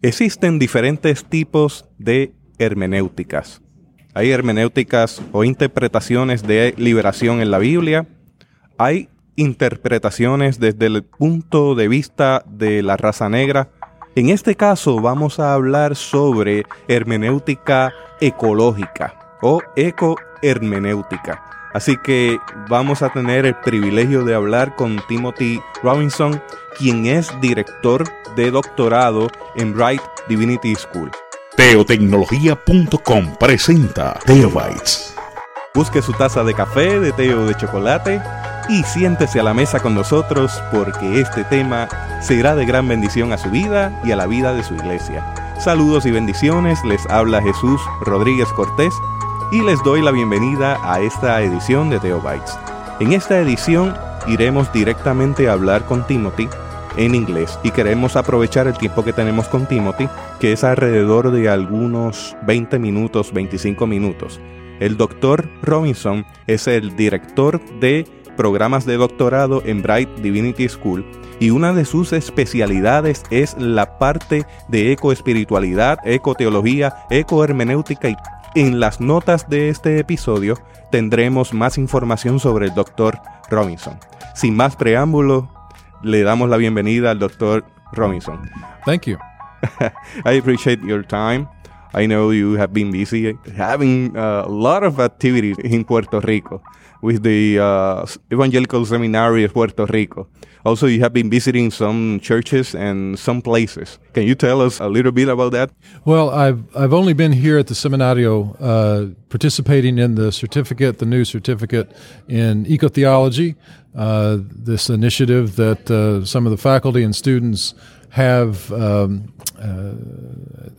Existen diferentes tipos de hermenéuticas. Hay hermenéuticas o interpretaciones de liberación en la Biblia. Hay interpretaciones desde el punto de vista de la raza negra. En este caso vamos a hablar sobre hermenéutica ecológica o ecohermenéutica. Así que vamos a tener el privilegio de hablar con Timothy Robinson, quien es director de doctorado en Bright Divinity School. Teotecnología.com presenta Teobytes. Busque su taza de café, de té o de chocolate y siéntese a la mesa con nosotros porque este tema será de gran bendición a su vida y a la vida de su iglesia. Saludos y bendiciones, les habla Jesús Rodríguez Cortés y les doy la bienvenida a esta edición de Teobytes. En esta edición iremos directamente a hablar con Timothy en inglés y queremos aprovechar el tiempo que tenemos con Timothy, que es alrededor de algunos 20 minutos, 25 minutos. El doctor Robinson es el director de programas de doctorado en Bright Divinity School y una de sus especialidades es la parte de ecoespiritualidad, ecoteología, ecohermenéutica y en las notas de este episodio tendremos más información sobre el doctor Robinson. Sin más preámbulo, le damos la bienvenida al doctor Robinson. Thank you. I appreciate your time. I know you have been busy having a lot of activities in Puerto Rico with the uh, Evangelical Seminary of Puerto Rico. Also, you have been visiting some churches and some places. Can you tell us a little bit about that? Well, I've I've only been here at the Seminario uh, participating in the certificate, the new certificate in ecotheology, uh, this initiative that uh, some of the faculty and students have um, uh,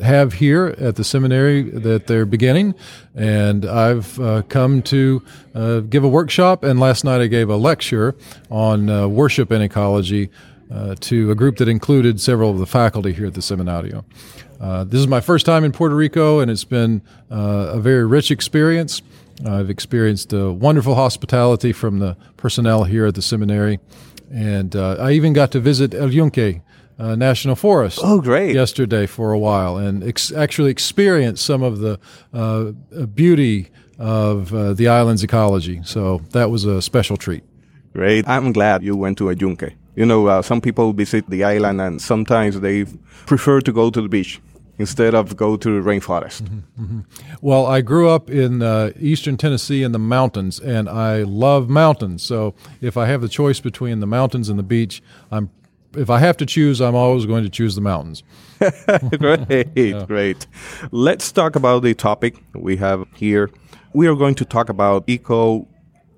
have here at the seminary that they're beginning, and I've uh, come to uh, give a workshop. And last night I gave a lecture on uh, worship and ecology uh, to a group that included several of the faculty here at the seminario. Uh, this is my first time in Puerto Rico, and it's been a very rich experience. I've experienced wonderful hospitality from the personnel here at the seminary, and I even got to visit El Yunque uh, National Forest. Oh, great! Yesterday for a while, and ex- actually experienced some of the uh, beauty of uh, the island's ecology. So that was a special treat. Great! I'm glad you went to El Yunque. You know, uh, some people visit the island, and sometimes they prefer to go to the beach instead of go to the rainforest. Mm-hmm, mm-hmm. Well, I grew up in uh, eastern Tennessee in the mountains, and I love mountains. So if I have the choice between the mountains and the beach, I'm if I have to choose, I'm always going to choose the mountains. great, yeah. great. Let's talk about the topic we have here. We are going to talk about eco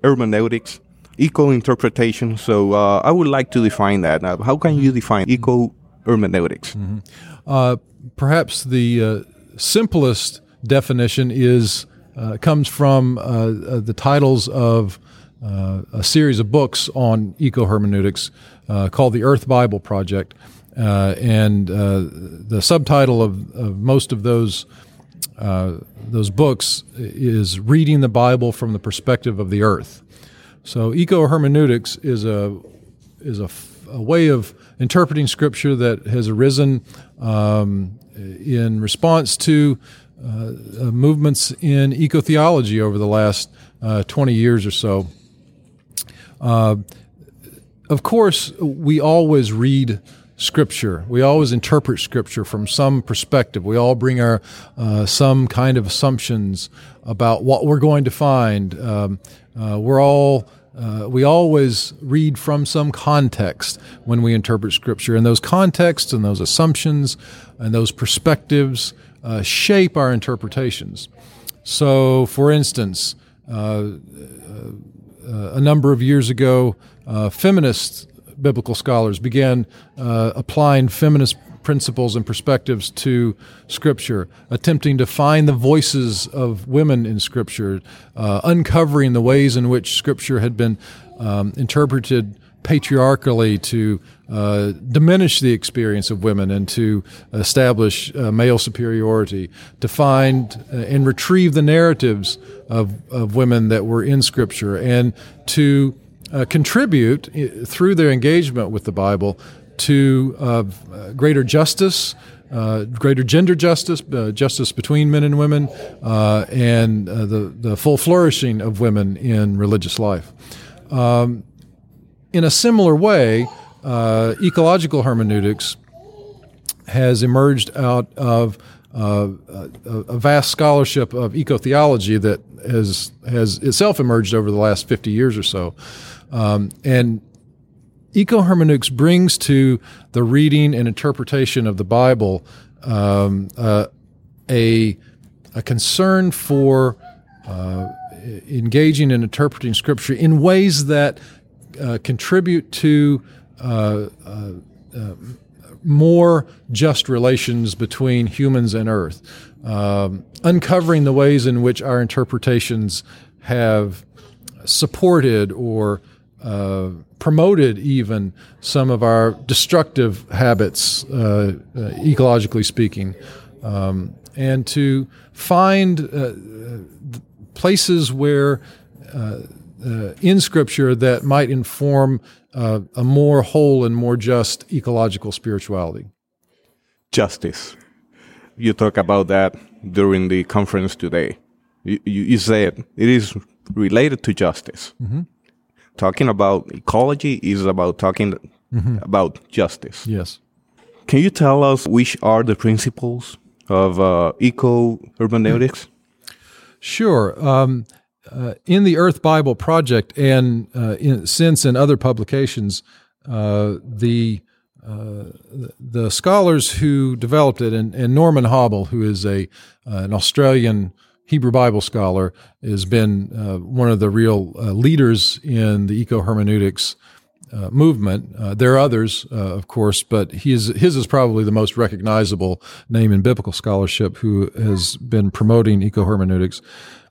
hermeneutics, eco interpretation. So uh, I would like to define that. Now, how can you define eco hermeneutics? Mm-hmm. Uh, perhaps the uh, simplest definition is uh, comes from uh, uh, the titles of a series of books on eco hermeneutics uh, called the Earth Bible Project. Uh, and uh, the subtitle of, of, most of those uh, those books is reading the Bible from the perspective of the earth. So eco hermeneutics is a is a, a, way of interpreting Scripture that has arisen um, in response to uh, uh, movements in eco theology over the last 20 years or so of course, we always read scripture. We always interpret scripture from some perspective. We all bring our uh, some kind of assumptions about what we're going to find. Um, uh, we're all uh, we always read from some context when we interpret scripture, and those contexts and those assumptions and those perspectives uh, shape our interpretations. So, for instance, uh, uh, a number of years ago, uh, feminist biblical scholars began uh, applying feminist principles and perspectives to Scripture, attempting to find the voices of women in Scripture, uh, uncovering the ways in which Scripture had been um, interpreted patriarchally to uh, diminish the experience of women and to establish uh, male superiority, to find uh, and retrieve the narratives of, of women that were in Scripture, and to uh, contribute uh, through their engagement with the Bible to uh, greater justice, uh, greater gender justice, uh, justice between men and women, uh, and uh, the, the full flourishing of women in religious life. Um, in a similar way, uh, ecological hermeneutics has emerged out of uh, a, vast scholarship of ecotheology that has has itself emerged over the last 50 years or so. Um, and ecohermeneutics brings to the reading and interpretation of the Bible um, uh, a, a concern for uh, engaging and interpreting Scripture in ways that uh, contribute to uh, uh, uh, more just relations between humans and Earth, um, uncovering the ways in which our interpretations have supported or uh, promoted even some of our destructive habits, uh, uh, ecologically speaking, um, and to find uh, places where uh, uh, in Scripture that might inform a more whole and more just ecological spirituality. Justice. You talk about that during the conference today. You, you said it is related to justice. Mm-hmm talking about ecology is about talking mm-hmm. about justice. Yes. Can you tell us which are the principles of uh, eco hermeneutics? Sure. Um, uh, in the Earth Bible Project, and uh, in, since in other publications, uh, the uh, the scholars who developed it, and, and Norman Habel, who is a uh, an Australian Hebrew Bible scholar, has been uh, one of the real leaders in the eco hermeneutics uh, movement. Uh, there are others, uh, of course, but his his is probably the most recognizable name in biblical scholarship who has been promoting eco hermeneutics.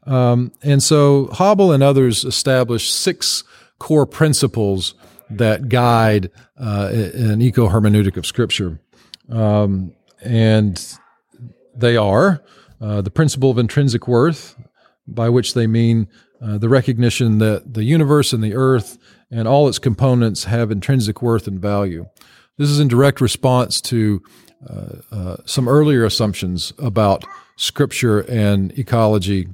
Um, and so Habel and others established six core principles that guide uh, an eco hermeneutic of Scripture, um, and they are uh, the principle of intrinsic worth, by which they mean uh, the recognition that the universe and the earth and all its components have intrinsic worth and value. This is in direct response to uh, uh some earlier assumptions about scripture and ecology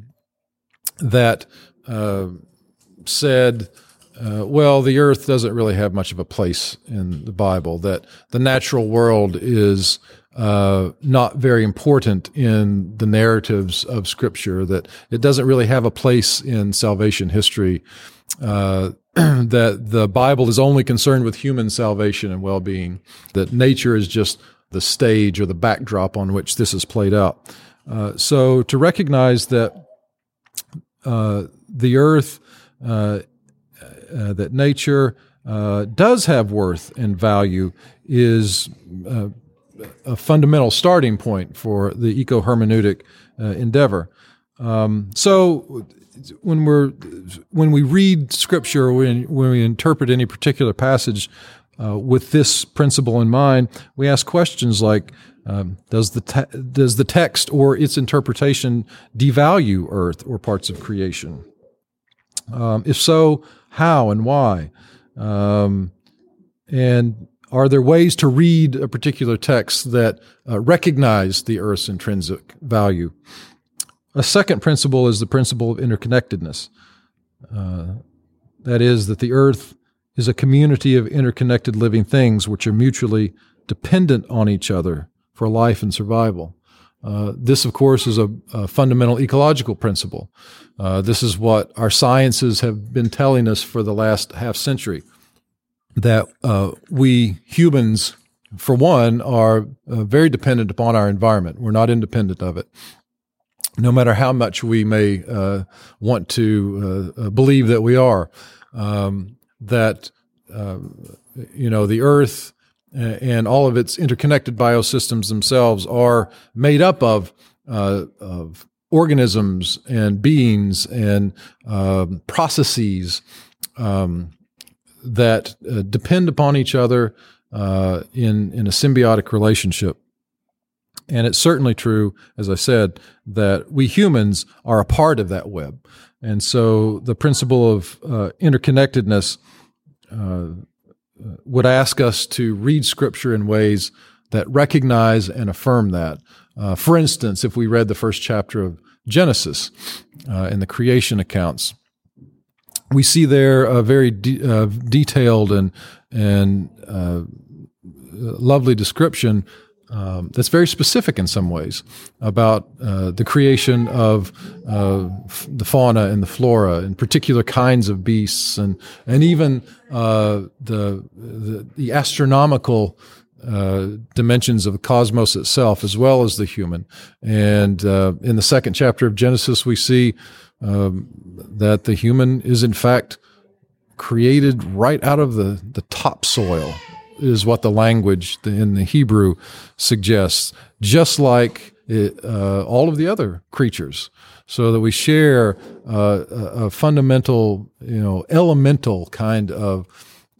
that uh, said, uh, well, the earth doesn't really have much of a place in the Bible, that the natural world is uh, not very important in the narratives of Scripture, that it doesn't really have a place in salvation history, uh, that the Bible is only concerned with human salvation and well being, that nature is just the stage or the backdrop on which this is played out. Uh, so to recognize that the earth, uh, uh, that nature, does have worth and value is a fundamental starting point for the eco hermeneutic uh, endeavor. Um, so when we're when we read scripture, when when we interpret any particular passage uh, with this principle in mind, we ask questions like. Um, does the te- does the text or its interpretation devalue Earth or parts of creation? Um, if so, how and why? Um, and are there ways to read a particular text that uh, recognize the Earth's intrinsic value? A second principle is the principle of interconnectedness. Uh, that is, that the Earth is a community of interconnected living things which are mutually dependent on each other for life and survival. Uh, this, of course, is a, a fundamental ecological principle. Uh, this is what our sciences have been telling us for the last half century that uh, we humans, for one, are uh, very dependent upon our environment. We're not independent of it. No matter how much we may uh, want to uh, believe that we are, um, that uh, you know the Earth and all of its interconnected biosystems themselves are made up of of organisms and beings and um, processes. Um, that uh, depend upon each other uh, in in a symbiotic relationship. And it's certainly true, as I said, that we humans are a part of that web. And so the principle of uh, interconnectedness uh, would ask us to read Scripture in ways that recognize and affirm that. Uh, for instance, if we read the first chapter of Genesis uh, in the creation accounts, we see there a very de- uh, detailed and and uh, lovely description um, that's very specific in some ways about uh, the creation of uh, f- the fauna and the flora and particular kinds of beasts and and even uh, the, the, the astronomical uh, dimensions of the cosmos itself as well as the human. And uh, in the second chapter of Genesis we see um, that the human is in fact created right out of the the topsoil is what the language in the Hebrew suggests, just like it, uh, all of the other creatures, so that we share uh, a, fundamental, you know, elemental kind of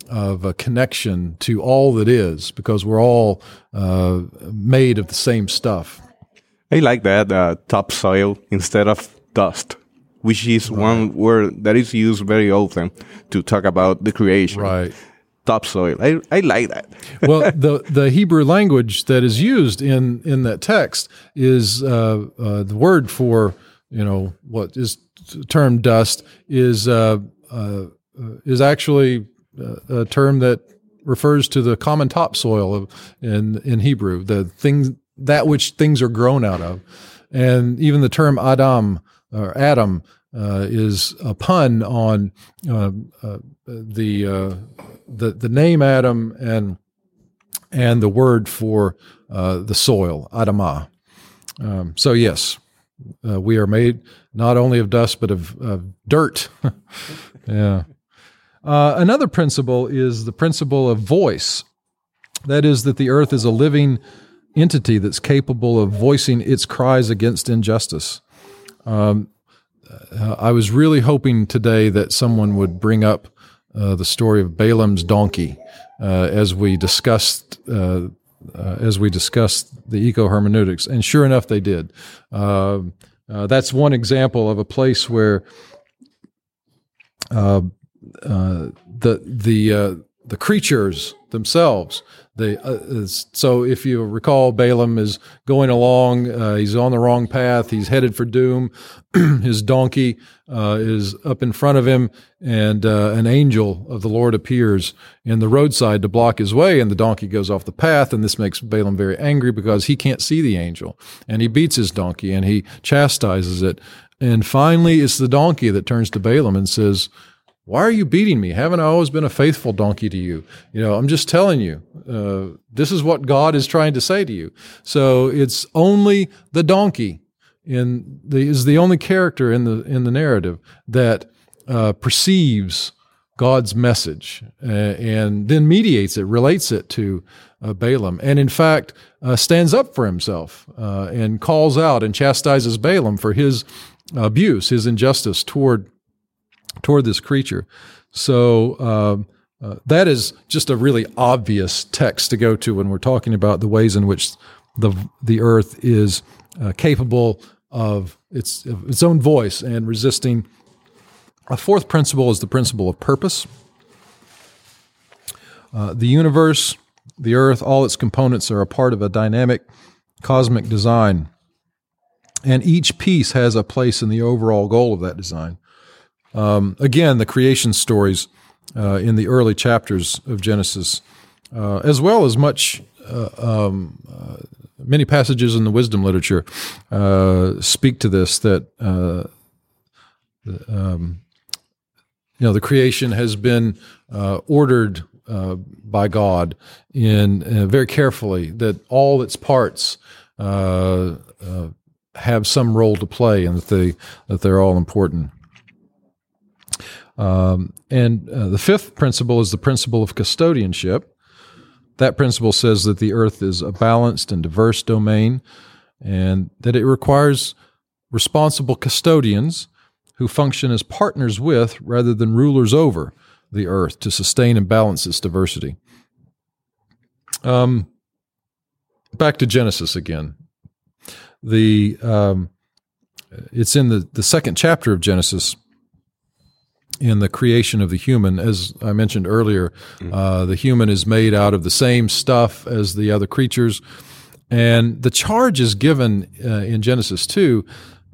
of a connection to all that is, because we're all uh, made of the same stuff. I like that uh, topsoil instead of dust which is right. one word that is used very often to talk about the creation. Right topsoil. I, I like that. well, the the Hebrew language that is used in in that text is uh, uh, the word for you know what is termed dust is uh, uh is actually uh, a term that refers to the common topsoil of in in Hebrew, the thing that which things are grown out of, and even the term Adam or Adam uh, is a pun on uh, uh, the uh, the the name Adam and and the word for uh, the soil, Adamah. Um, so yes, uh, we are made not only of dust but of, of dirt. yeah. another principle is the principle of voice. That is, that the earth is a living entity that's capable of voicing its cries against injustice. Um, uh, I was really hoping today that someone would bring up uh, the story of Balaam's donkey uh, as we discussed uh, uh, as we discussed the eco hermeneutics, and sure enough, they did. that's one example of a place where the the the creatures themselves they, uh, so if you recall, Balaam is going along. Uh, he's on the wrong path. He's headed for doom. His donkey uh, is up in front of him, and uh, an angel of the Lord appears in the roadside to block his way. And the donkey goes off the path, and this makes Balaam very angry because he can't see the angel, and he beats his donkey and he chastises it. And finally, it's the donkey that turns to Balaam and says, why are you beating me? Haven't I always been a faithful donkey to you? You know, I'm just telling you, uh, this is what God is trying to say to you. So it's only the donkey in the, is the only character in the, in the narrative that, uh, perceives God's message uh, and then mediates it, relates it to uh, Balaam, and in fact uh, stands up for himself uh, and calls out and chastises Balaam for his abuse, his injustice toward toward this creature. So um, uh, that is just a really obvious text to go to when we're talking about the ways in which the the earth is uh, capable of its of its own voice and resisting. A fourth principle is the principle of purpose. Uh, the universe, the earth, all its components are a part of a dynamic cosmic design, and each piece has a place in the overall goal of that design. Um, again, the creation stories uh, in the early chapters of Genesis, uh, as well as much uh, um, uh, many passages in the wisdom literature, uh, speak to this. That uh, um, you know, the creation has been ordered by God in very carefully. That all its parts have some role to play, and that they that they're all important. Um, and uh, the fifth principle is the principle of custodianship. That principle says that the earth is a balanced and diverse domain and that it requires responsible custodians who function as partners with rather than rulers over the earth to sustain and balance its diversity. Um, back to Genesis again. The um, it's in the, the second chapter of Genesis in the creation of the human. As I mentioned earlier, uh, the human is made out of the same stuff as the other creatures. And the charge is given uh, in Genesis 2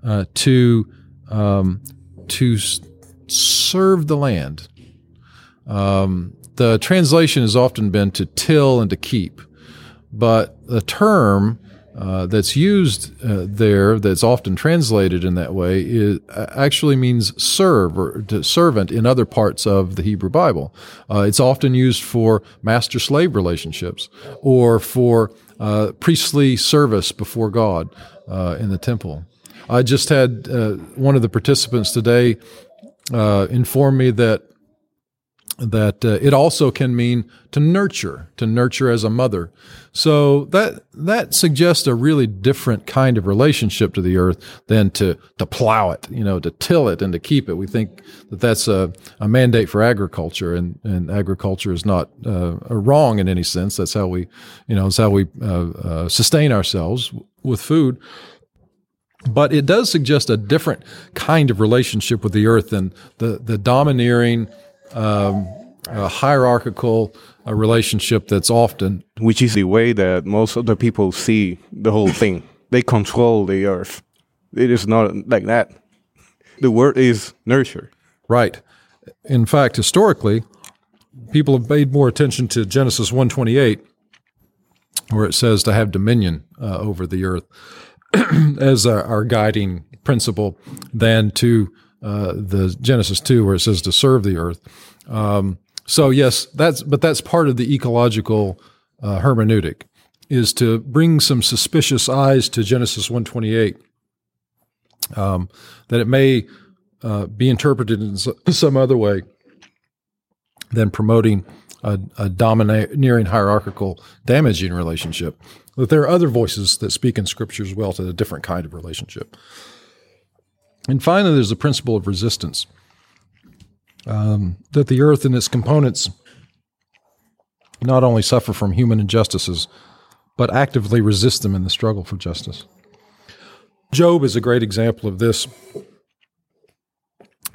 uh, to, um, to s- serve the land. Um, the translation has often been to till and to keep, but the term uh, that's used uh, there, that's often translated in that way, is, uh, actually means serve or to servant in other parts of the Hebrew Bible. Uh, it's often used for master slave relationships or for uh, priestly service before God uh, in the temple. I just had one of the participants today inform me that that uh, it also can mean to nurture, to nurture as a mother. So that that suggests a really different kind of relationship to the earth than to to plow it, you know, to till it and to keep it. We think that that's a, a mandate for agriculture, and, and agriculture is not uh, wrong in any sense. That's how we, you know, it's how we uh, uh sustain ourselves with food but it does suggest a different kind of relationship with the earth than the the domineering um, a hierarchical a relationship that's often which is the way that most of the people see the whole thing. They control the earth. It is not like that. The word is nurture. Right. In fact historically people have paid more attention to genesis 128 where it says to have dominion uh, over the earth as our, our guiding principle than to uh, the Genesis 2 where it says to serve the earth. Um, so yes, that's but that's part of the ecological uh, hermeneutic is to bring some suspicious eyes to Genesis 128 um, that it may uh, be interpreted in some other way than promoting a, a domineering hierarchical damaging relationship. That there are other voices that speak in Scripture as well to a different kind of relationship. And finally, there's the principle of resistance um, that the earth and its components not only suffer from human injustices, but actively resist them in the struggle for justice. Job is a great example of this,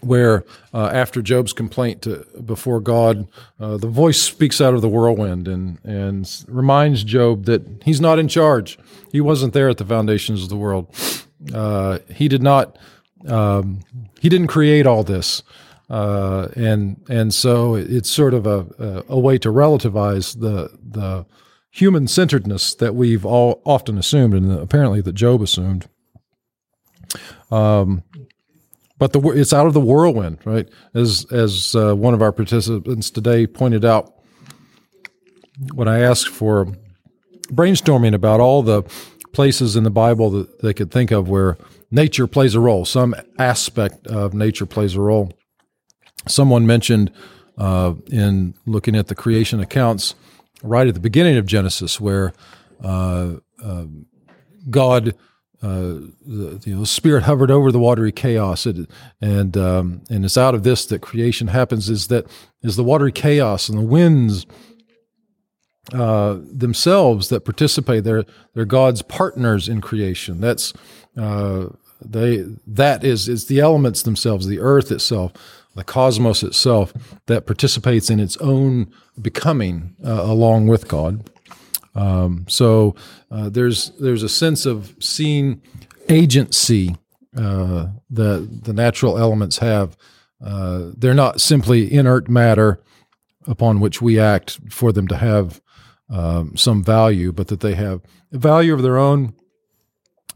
where uh, after Job's complaint to, before God, uh, the voice speaks out of the whirlwind and, and reminds Job that he's not in charge. He wasn't there at the foundations of the world. Uh, he did not um, he didn't create all this. Uh, and and so it's sort of a, a, way to relativize the the human centeredness that we've all often assumed, and apparently that Job assumed. Um, but the it's out of the whirlwind, right? As as uh, one of our participants today pointed out, when I asked for brainstorming about all the places in the Bible that they could think of where nature plays a role, some aspect of nature plays a role. Someone mentioned uh, in looking at the creation accounts right at the beginning of Genesis, where uh, uh, God, uh, the, you know, Spirit hovered over the watery chaos, it, and um, and it's out of this that creation happens. Is that is the watery chaos and the winds uh, themselves that participate. They're they're God's partners in creation. That's uh, they that is is the elements themselves, the earth itself, the cosmos itself that participates in its own becoming uh, along with God. Um, so uh, there's there's a sense of seeing agency uh, that the natural elements have. They're not simply inert matter upon which we act for them to have um, some value, but that they have a value of their own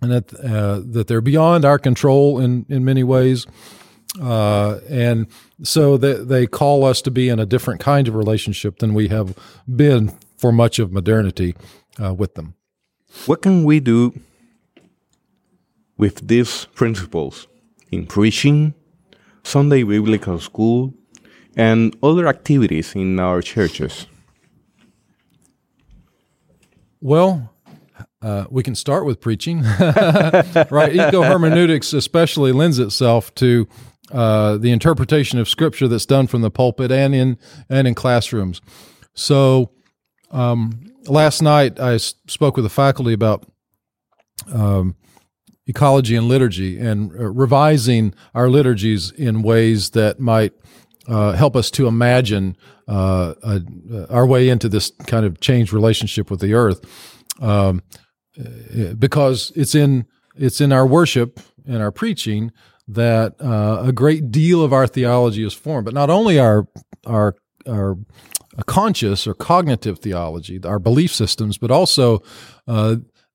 and that uh, that they're beyond our control in in many ways. Uh, and so they, they call us to be in a different kind of relationship than we have been for much of modernity uh, with them. What can we do with these principles in preaching, Sunday Biblical School, and other activities in our churches? Well, uh, we can start with preaching, right? Eco hermeneutics especially lends itself to uh, the interpretation of Scripture that's done from the pulpit and in and in classrooms. So, um, last night I spoke with the faculty about um, ecology and liturgy and uh, revising our liturgies in ways that might uh, help us to imagine uh, uh, our way into this kind of changed relationship with the earth, um, uh, because it's in it's in our worship and our preaching that uh, a great deal of our theology is formed. But not only our our our conscious or cognitive theology, our belief systems, but also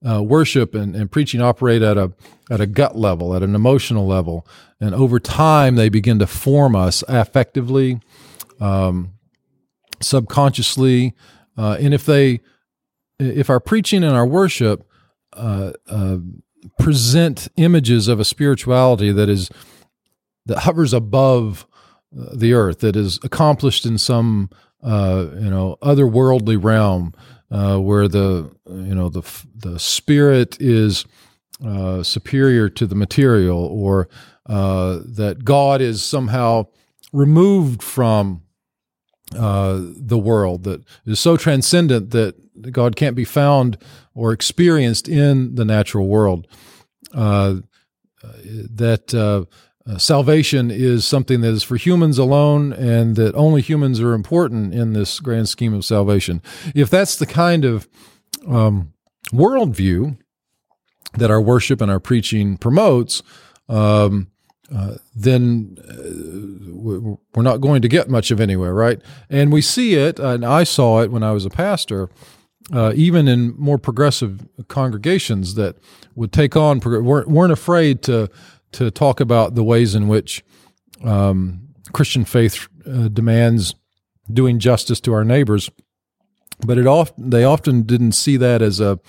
uh, worship and, and preaching operate at a at a gut level, at an emotional level, and over time they begin to form us affectively, um, subconsciously, uh, and if they if our preaching and our worship uh, uh, present images of a spirituality that is that hovers above uh, the earth, that is accomplished in some uh, you know otherworldly realm uh, where the you know the the spirit is uh, superior to the material, or uh, that God is somehow removed from uh, the world, that is so transcendent that God can't be found or experienced in the natural world. Uh, that uh, salvation is something that is for humans alone and that only humans are important in this grand scheme of salvation. If that's the kind of um, worldview that our worship and our preaching promotes, um, uh, then uh, we're not going to get much of anywhere, right? And we see it, and I saw it when I was a pastor, uh, even in more progressive congregations that would take on, weren't, weren't afraid to to talk about the ways in which um, Christian faith uh, demands doing justice to our neighbors, but it often they often didn't see that as a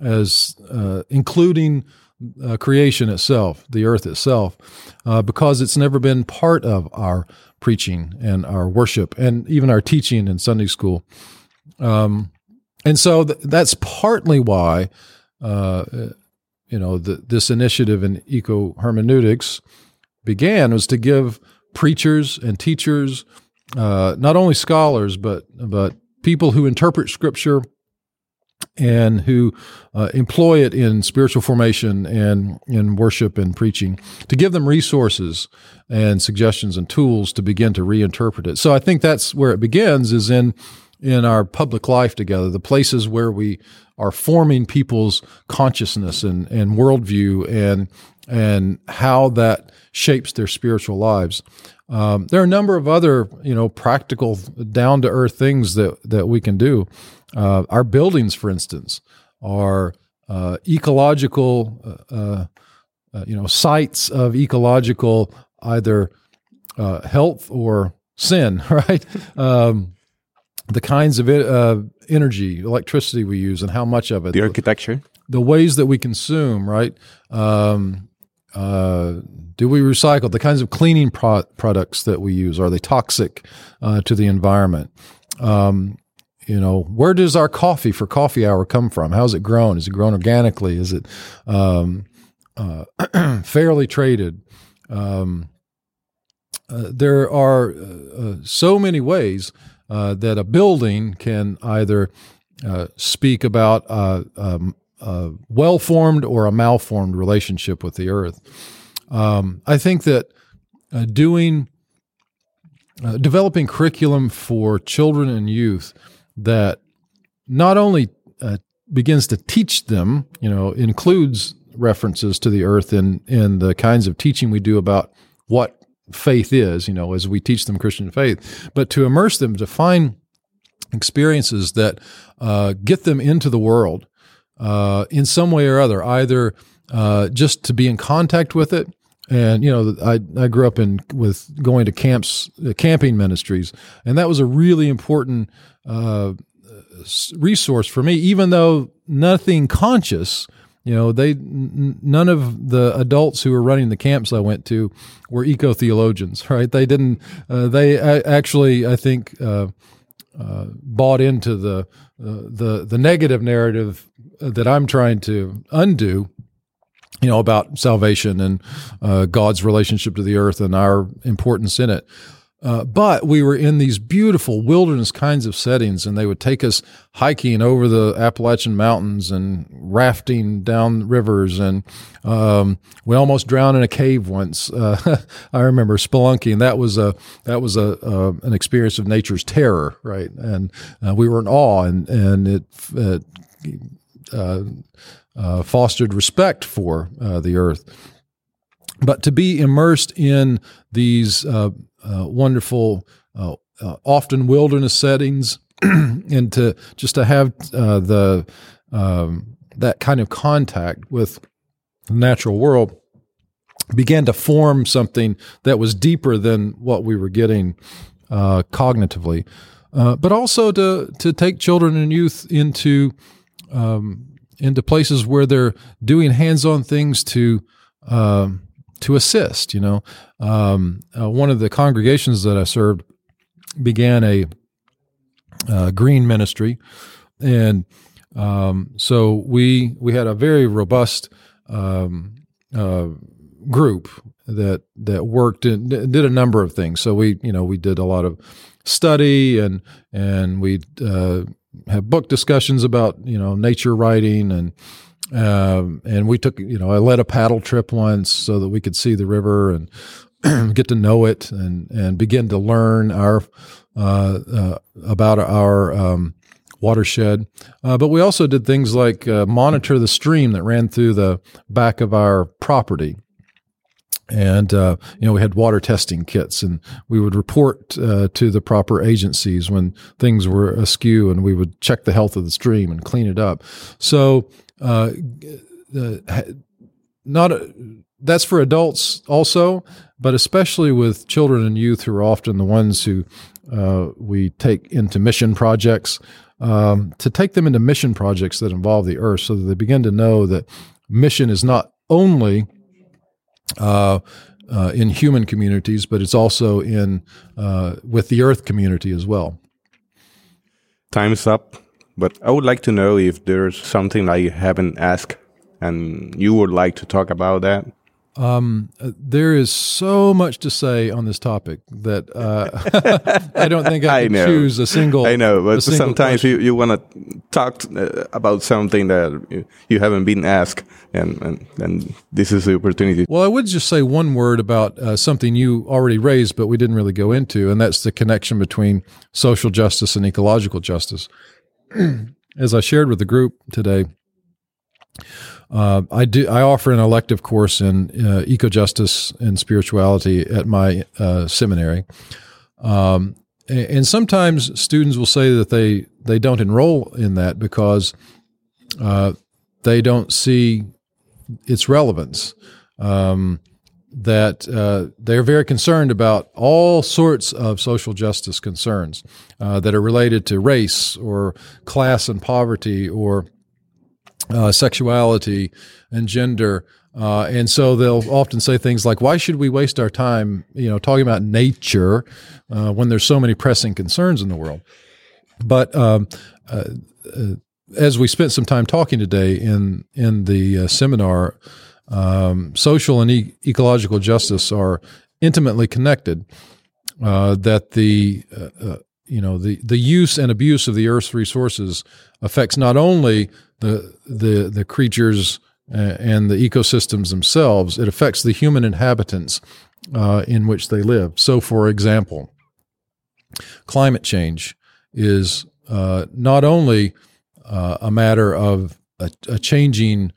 as uh, including uh, creation itself, the earth itself, uh, because it's never been part of our preaching and our worship and even our teaching in Sunday school. Um, and so th- that's partly why uh, you know, the, this initiative in eco hermeneutics began was to give preachers and teachers, uh, not only scholars, but but people who interpret Scripture and who uh, employ it in spiritual formation and in worship and preaching, to give them resources and suggestions and tools to begin to reinterpret it. So I think that's where it begins is in in our public life together, the places where we are forming people's consciousness and, and worldview and and how that shapes their spiritual lives. Um, there are a number of other, you know, practical, down to earth things that that we can do. Uh, our buildings, for instance, are uh, ecological, uh, uh, uh you know, sites of ecological either uh, health or sin, right? Um, the kinds of uh, energy, electricity we use, and how much of it. The architecture. The, ways that we consume, right? Um, uh, do we recycle? The kinds of cleaning pro- products that we use are they toxic uh, to the environment? Um, you know, where does our coffee for coffee hour come from? How's it grown? Is it grown organically? Is it um, uh, fairly traded? Um, uh, there are uh, so many ways uh, that a building can either uh, speak about a, a, a well formed or a malformed relationship with the earth. Um, I think that uh, doing uh, developing curriculum for children and youth that not only uh, begins to teach them, you know, includes references to the earth in in the kinds of teaching we do about what faith is, you know, as we teach them Christian faith, but to immerse them, to find experiences that uh, get them into the world uh, in some way or other, either uh, just to be in contact with it. And you know, I I grew up in with going to camps, uh, camping ministries, and that was a really important uh, resource for me. Even though nothing conscious, you know, they n- none of the adults who were running the camps I went to were eco theologians, right? They didn't. Uh, they actually, I think, uh, uh, bought into the uh, the the negative narrative that I'm trying to undo. You know about salvation and uh, God's relationship to the earth and our importance in it. Uh, but we were in these beautiful wilderness kinds of settings, and they would take us hiking over the Appalachian Mountains and rafting down rivers. And um, we almost drowned in a cave once. Uh, I remember spelunking. That was a that was a uh, an experience of nature's terror, right? And uh, we were in awe, and and it. it uh, uh, fostered respect for the earth but to be immersed in these uh, uh, wonderful, uh, uh, often wilderness settings, and to just to have uh, the um, that kind of contact with the natural world began to form something that was deeper than what we were getting cognitively, but also to to take children and youth into um, into places where they're doing hands-on things to um, to assist. You know, um, uh, one of the congregations that I served began a uh, green ministry, and um, so we we had a very robust um, uh, group that that worked and did a number of things. So we you know we did a lot of study and and we uh, have book discussions about you know nature writing and um, and we took, you know, I led a paddle trip once so that we could see the river and get to know it and, and begin to learn our, uh, uh, about our, um, watershed. Uh, but we also did things like uh, monitor the stream that ran through the back of our property. And, uh, you know, we had water testing kits and we would report uh, to the proper agencies when things were askew and we would check the health of the stream and clean it up. So, uh, not a, that's for adults also, but especially with children and youth who are often the ones who uh, we take into mission projects. Um, to take them into mission projects that involve the earth, so that they begin to know that mission is not only uh, uh, in human communities, but it's also in uh, with the earth community as well. Time's up. But I would like to know if there's something I haven't asked and you would like to talk about that. Um, there is so much to say on this topic that uh, I don't think I, I can know. choose a single. I know, but sometimes you, you want to talk uh, about something that you, you haven't been asked, and, and, and this is the opportunity. Well, I would just say one word about uh, something you already raised, but we didn't really go into, and that's the connection between social justice and ecological justice. as I shared with the group today, uh, I do. I offer an elective course in uh, eco justice and spirituality at my uh, seminary, um, and, sometimes students will say that they they don't enroll in that because uh, they don't see its relevance. Um, that uh, they're very concerned about all sorts of social justice concerns uh, that are related to race or class and poverty or uh, sexuality and gender. Uh, and so they'll often say things like, "Why should we waste our time, you know, talking about nature uh, when there's so many pressing concerns in the world?" But um, uh, as we spent some time talking today in in the seminar, um, social and e- ecological justice are intimately connected. Uh, that the uh, uh, you know the the use and abuse of the Earth's resources affects not only the the the creatures uh, and the ecosystems themselves, it affects the human inhabitants uh, in which they live. So, for example, climate change is uh, not only a matter of a, a changing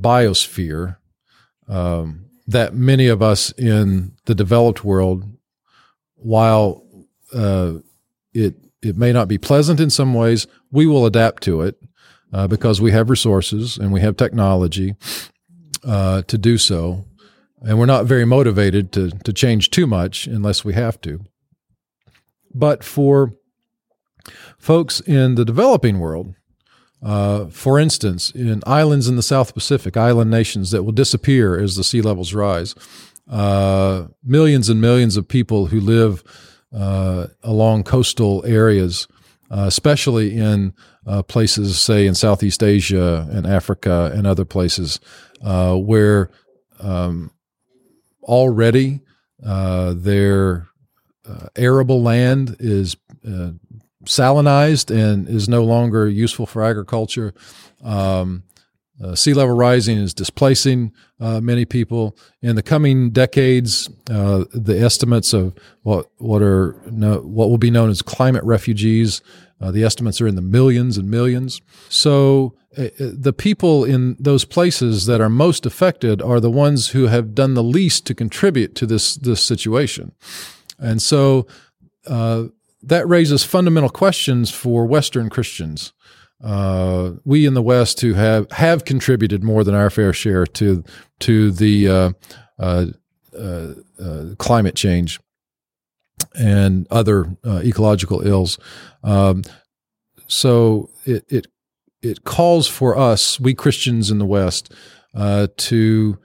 biosphere um, that many of us in the developed world, while uh, it it may not be pleasant in some ways, we will adapt to it uh, because we have resources and we have technology uh, to do so, and we're not very motivated to to change too much unless we have to. But for folks in the developing world, uh, for instance, in islands in the South Pacific, island nations that will disappear as the sea levels rise, uh, millions and millions of people who live uh, along coastal areas, uh, especially in uh, places, say in Southeast Asia and Africa and other places, where um, already their arable land is salinized and is no longer useful for agriculture. Um, uh, sea level rising is displacing uh, many people. In the coming decades, uh, the estimates of what what are no, what will be known as climate refugees, uh, the estimates are in the millions and millions. So uh, uh, the people in those places that are most affected are the ones who have done the least to contribute to this this situation, and so that raises fundamental questions for Western Christians uh, we in the West who have have contributed more than our fair share to to the uh, uh, uh, uh climate change and other uh, ecological ills. Um, so it it it calls for us, we Christians in the West, to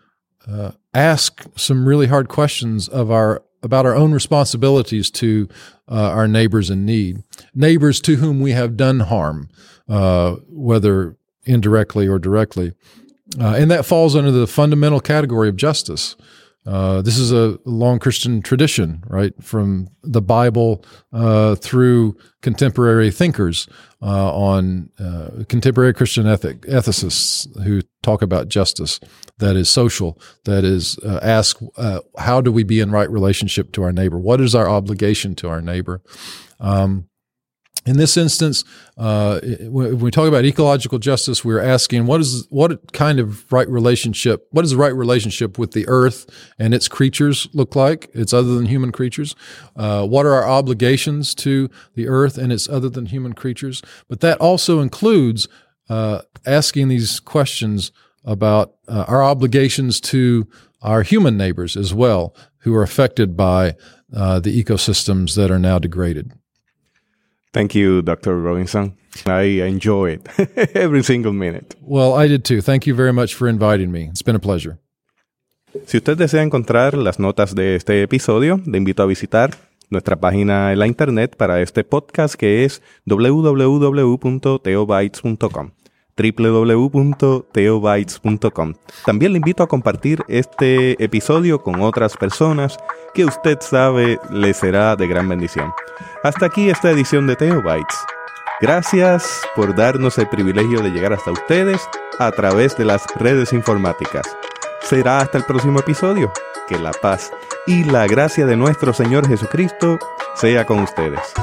ask some really hard questions of our about our own responsibilities to our neighbors in need, neighbors to whom we have done harm uh, whether indirectly or directly. Uh, and that falls under the fundamental category of justice. Uh, this is a long Christian tradition, right? From the Bible uh, through contemporary thinkers uh, on uh, contemporary Christian ethic, ethicists who talk about justice that is social, that is uh, ask, how do we be in right relationship to our neighbor? What is our obligation to our neighbor? Um, in this instance, uh, when we talk about ecological justice, we're asking what is what kind of right relationship? What does the right relationship with the earth and its creatures look like? It's other than human creatures. Uh, what are our obligations to the earth and its other than human creatures? But that also includes uh, asking these questions about uh, our obligations to our human neighbors as well, who are affected by uh, the ecosystems that are now degraded. Thank you, Dr. Robinson. I enjoy it every single minute. Well, I did too. Thank you very much for inviting me. It's been a pleasure. Si usted desea encontrar las notas de este episodio, le invito a visitar nuestra página en la internet para este podcast que es www.teobytes.com www.teobytes.com. También le invito a compartir este episodio con otras personas que usted sabe le será de gran bendición. Hasta aquí esta edición de Teobytes. Gracias por darnos el privilegio de llegar hasta ustedes a través de las redes informáticas. Será hasta el próximo episodio. Que la paz y la gracia de nuestro Señor Jesucristo sea con ustedes.